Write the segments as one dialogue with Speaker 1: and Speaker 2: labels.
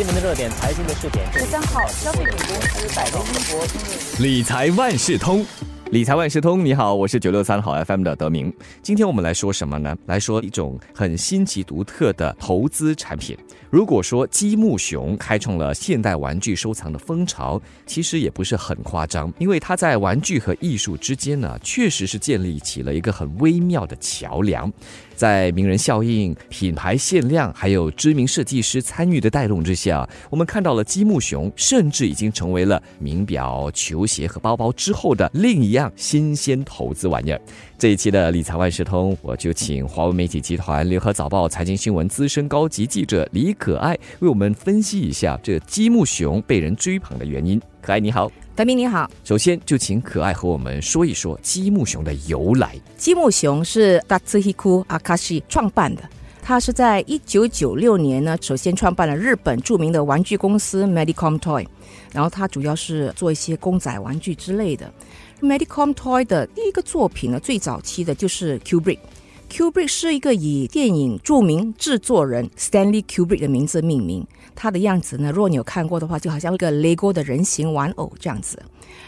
Speaker 1: 新闻的热点，财经的热点。
Speaker 2: 十三号，消费品公司百威英博
Speaker 3: 理财万事通。理财万事通，你好，我是九六三好 FM 的德明。今天我们来说什么呢？来说一种很新奇独特的投资产品。如果说积木熊开创了现代玩具收藏的风潮，其实也不是很夸张，因为它在玩具和艺术之间呢，确实是建立起了一个很微妙的桥梁。在名人效应、品牌限量，还有知名设计师参与的带动之下，我们看到了积木熊，甚至已经成为了名表、球鞋和包包之后的另一样新鲜投资玩意儿。这一期的理财万事通，我就请华为媒体集团联合早报财经新闻资深高级记者李可爱为我们分析一下这积木熊被人追捧的原因。可爱你好。
Speaker 2: 德明你好，
Speaker 3: 首先就请可爱和我们说一说积木熊的由来。
Speaker 2: 积木熊是 Datsuhiko Akashi 创办的，他是在一九九六年呢，首先创办了日本著名的玩具公司 Medicom Toy，然后他主要是做一些公仔玩具之类的。Medicom Toy 的第一个作品呢，最早期的就是 Kubrick。Kubrick 是一个以电影著名制作人 Stanley Kubrick 的名字命名。它的样子呢，如果你有看过的话，就好像一个 LEGO 的人形玩偶这样子。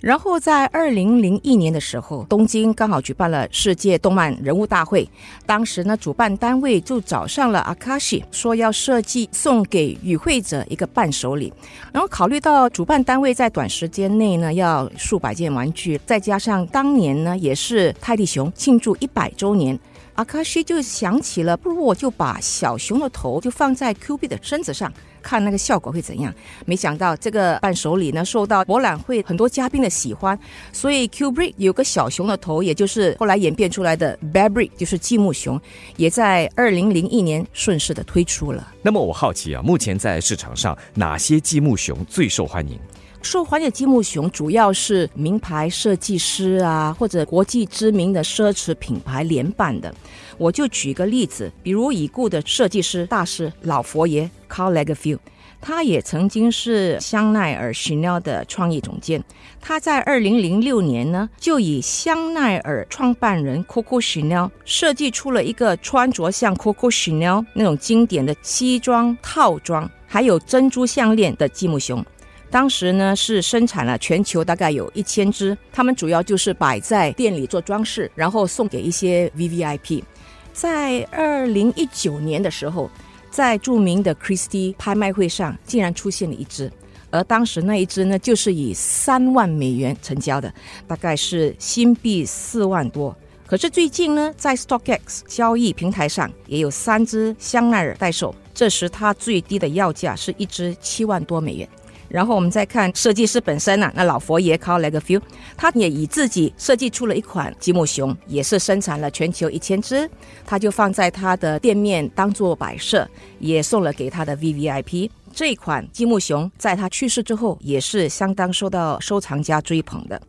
Speaker 2: 然后在二零零一年的时候，东京刚好举办了世界动漫人物大会。当时呢，主办单位就找上了 Akashi，说要设计送给与会者一个伴手礼。然后考虑到主办单位在短时间内呢要数百件玩具，再加上当年呢也是泰迪熊庆祝一百周年。阿卡西就想起了，不如我就把小熊的头就放在 Q B 的身子上，看那个效果会怎样。没想到这个伴手礼呢，受到博览会很多嘉宾的喜欢，所以 Q B 有个小熊的头，也就是后来演变出来的 Babry，就是积木熊，也在二零零一年顺势的推出了。
Speaker 3: 那么我好奇啊，目前在市场上哪些积木熊最受欢迎？
Speaker 2: 受欢迎的积木熊主要是名牌设计师啊，或者国际知名的奢侈品牌联办的。我就举个例子，比如已故的设计师大师老佛爷 Carl Lagerfeld，他也曾经是香奈儿 Chanel 的创意总监。他在二零零六年呢，就以香奈儿创办人 Coco Chanel 设计出了一个穿着像 Coco Chanel 那种经典的西装套装，还有珍珠项链的积木熊。当时呢是生产了全球大概有一千只，他们主要就是摆在店里做装饰，然后送给一些 V V I P。在二零一九年的时候，在著名的 Christie 拍卖会上，竟然出现了一只，而当时那一只呢，就是以三万美元成交的，大概是新币四万多。可是最近呢，在 StockX 交易平台上也有三只香奈儿待售，这时它最低的要价是一只七万多美元。然后我们再看设计师本身呢，那老佛爷 Carl Lagerfeld，他也以自己设计出了一款积木熊，也是生产了全球一千只，他就放在他的店面当做摆设，也送了给他的 V V I P。这款积木熊在他去世之后也是相当受到收藏家追捧的。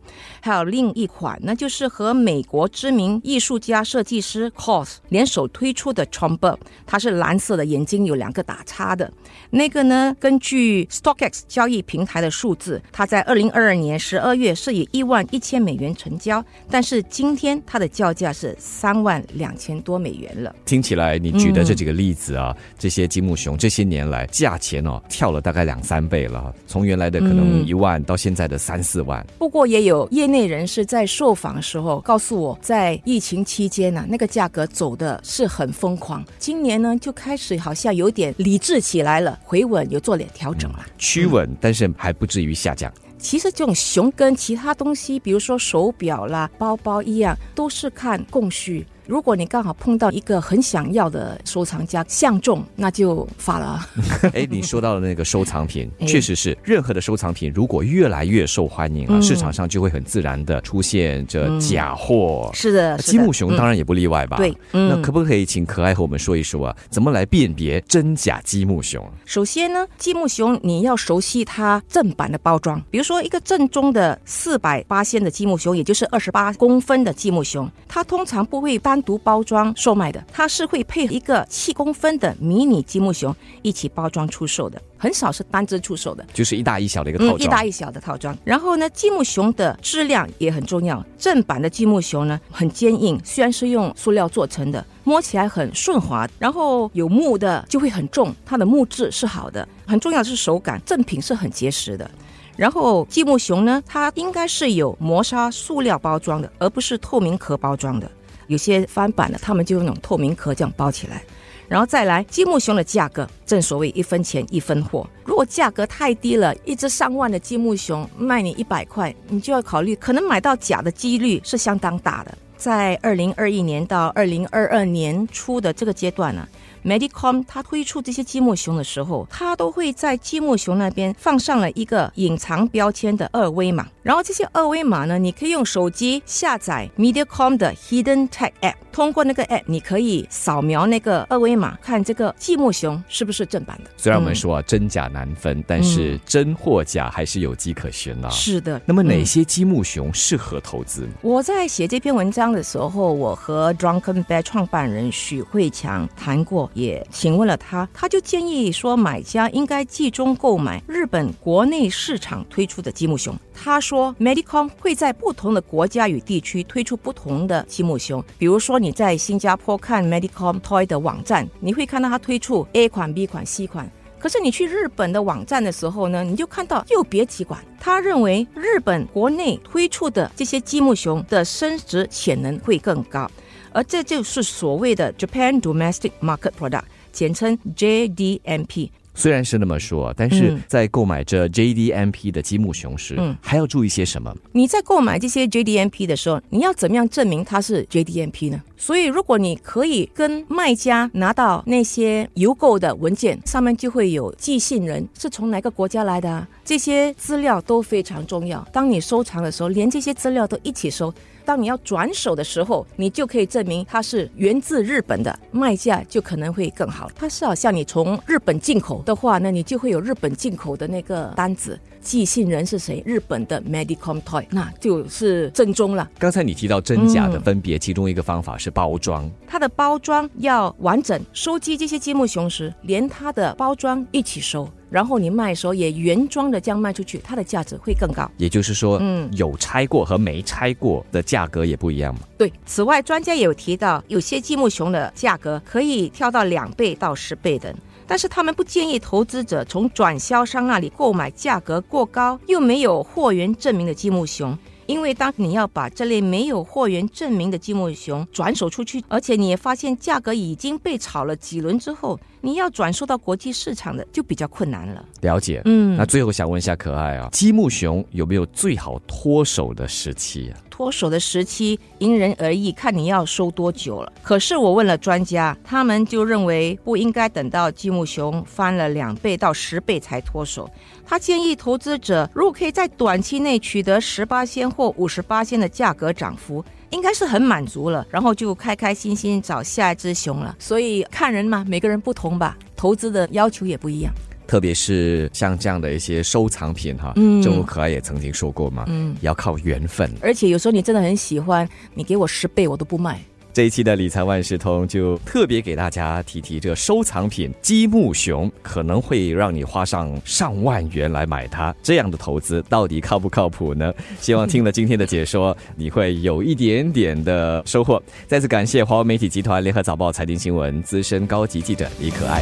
Speaker 2: 还有另一款，那就是和美国知名艺术家设计师 Cos 联手推出的 t r u m b e r 它是蓝色的，眼睛有两个打叉的。那个呢，根据 StockX 交易平台的数字，它在二零二二年十二月是以一万一千美元成交，但是今天它的叫价是三万两千多美元了。
Speaker 3: 听起来你举的这几个例子啊，这些积木熊这些年来价钱哦。跳了大概两三倍了，从原来的可能一万到现在的三四万。
Speaker 2: 不过也有业内人士在受访的时候告诉我，在疫情期间呢，那个价格走的是很疯狂。今年呢就开始好像有点理智起来了，回稳有做点调整了，
Speaker 3: 趋稳，但是还不至于下降。
Speaker 2: 其实这种熊跟其他东西，比如说手表啦、包包一样，都是看供需。如果你刚好碰到一个很想要的收藏家相中，那就发了。
Speaker 3: 哎，你说到的那个收藏品，确实是任何的收藏品，如果越来越受欢迎啊，市场上就会很自然的出现这假货。
Speaker 2: 是的，
Speaker 3: 积木熊当然也不例外吧？
Speaker 2: 对，
Speaker 3: 那可不可以请可爱和我们说一说啊，怎么来辨别真假积木熊？
Speaker 2: 首先呢，积木熊你要熟悉它正版的包装，比如说一个正宗的四百八仙的积木熊，也就是二十八公分的积木熊，它通常不会大。单独包装售卖的，它是会配一个七公分的迷你积木熊一起包装出售的，很少是单只出售的。
Speaker 3: 就是一大一小的一个套装，
Speaker 2: 嗯，一大一小的套装。然后呢，积木熊的质量也很重要。正版的积木熊呢，很坚硬，虽然是用塑料做成的，摸起来很顺滑。然后有木的就会很重，它的木质是好的。很重要的是手感，正品是很结实的。然后积木熊呢，它应该是有磨砂塑料包装的，而不是透明壳包装的。有些翻版的，他们就用那种透明壳这样包起来。然后再来，积木熊的价格，正所谓一分钱一分货。如果价格太低了，一只上万的积木熊卖你一百块，你就要考虑，可能买到假的几率是相当大的。在二零二一年到二零二二年初的这个阶段呢。Medicom 它推出这些积木熊的时候，它都会在积木熊那边放上了一个隐藏标签的二维码。然后这些二维码呢，你可以用手机下载 Mediacom 的 Hidden Tag App，通过那个 App，你可以扫描那个二维码，看这个积木熊是不是正版的。
Speaker 3: 虽然我们说啊，真假难分，但是真或假还是有迹可循啊。
Speaker 2: 是的。
Speaker 3: 那么哪些积木熊适合投资？
Speaker 2: 我在写这篇文章的时候，我和 Drunken Bear 创办人许慧强谈过。也询问了他，他就建议说，买家应该集中购买日本国内市场推出的积木熊。他说，Medicom 会在不同的国家与地区推出不同的积木熊。比如说，你在新加坡看 Medicom Toy 的网站，你会看到它推出 A 款、B 款、C 款。可是你去日本的网站的时候呢，你就看到又别几款。他认为日本国内推出的这些积木熊的升值潜能会更高。而这就是所谓的 Japan Domestic Market Product，简称 JDMP。
Speaker 3: 虽然是那么说，但是在购买这 JDMP 的积木熊时，嗯，还要注意些什么？
Speaker 2: 你在购买这些 JDMP 的时候，你要怎么样证明它是 JDMP 呢？所以，如果你可以跟卖家拿到那些邮购的文件，上面就会有寄信人是从哪个国家来的，这些资料都非常重要。当你收藏的时候，连这些资料都一起收。当你要转手的时候，你就可以证明它是源自日本的，卖价就可能会更好。它是好像你从日本进口的话，那你就会有日本进口的那个单子，寄信人是谁？日本的 Medicom Toy，那就是正宗了。
Speaker 3: 刚才你提到真假的分别，其中一个方法是包装，
Speaker 2: 它的包装要完整。收集这些积木熊时，连它的包装一起收。然后你卖的时候也原装的这样卖出去，它的价值会更高。
Speaker 3: 也就是说，嗯，有拆过和没拆过的价格也不一样嘛。
Speaker 2: 对。此外，专家也有提到，有些积木熊的价格可以跳到两倍到十倍的，但是他们不建议投资者从转销商那里购买价格过高又没有货源证明的积木熊。因为当你要把这类没有货源证明的积木熊转手出去，而且你也发现价格已经被炒了几轮之后，你要转售到国际市场的就比较困难了。
Speaker 3: 了解，嗯，那最后想问一下可爱啊，积木熊有没有最好脱手的时期啊？
Speaker 2: 脱手的时期因人而异，看你要收多久了。可是我问了专家，他们就认为不应该等到积木熊翻了两倍到十倍才脱手。他建议投资者，如果可以在短期内取得十八仙或五十八仙的价格涨幅，应该是很满足了，然后就开开心心找下一只熊了。所以看人嘛，每个人不同吧，投资的要求也不一样。
Speaker 3: 特别是像这样的一些收藏品哈，嗯，正如可爱也曾经说过嘛，嗯，要靠缘分。
Speaker 2: 而且有时候你真的很喜欢，你给我十倍我都不卖。
Speaker 3: 这一期的理财万事通就特别给大家提提这收藏品积木熊，可能会让你花上上万元来买它，这样的投资到底靠不靠谱呢？希望听了今天的解说，你会有一点点的收获。再次感谢华为媒体集团联合早报财经新闻资深高级记者李可爱。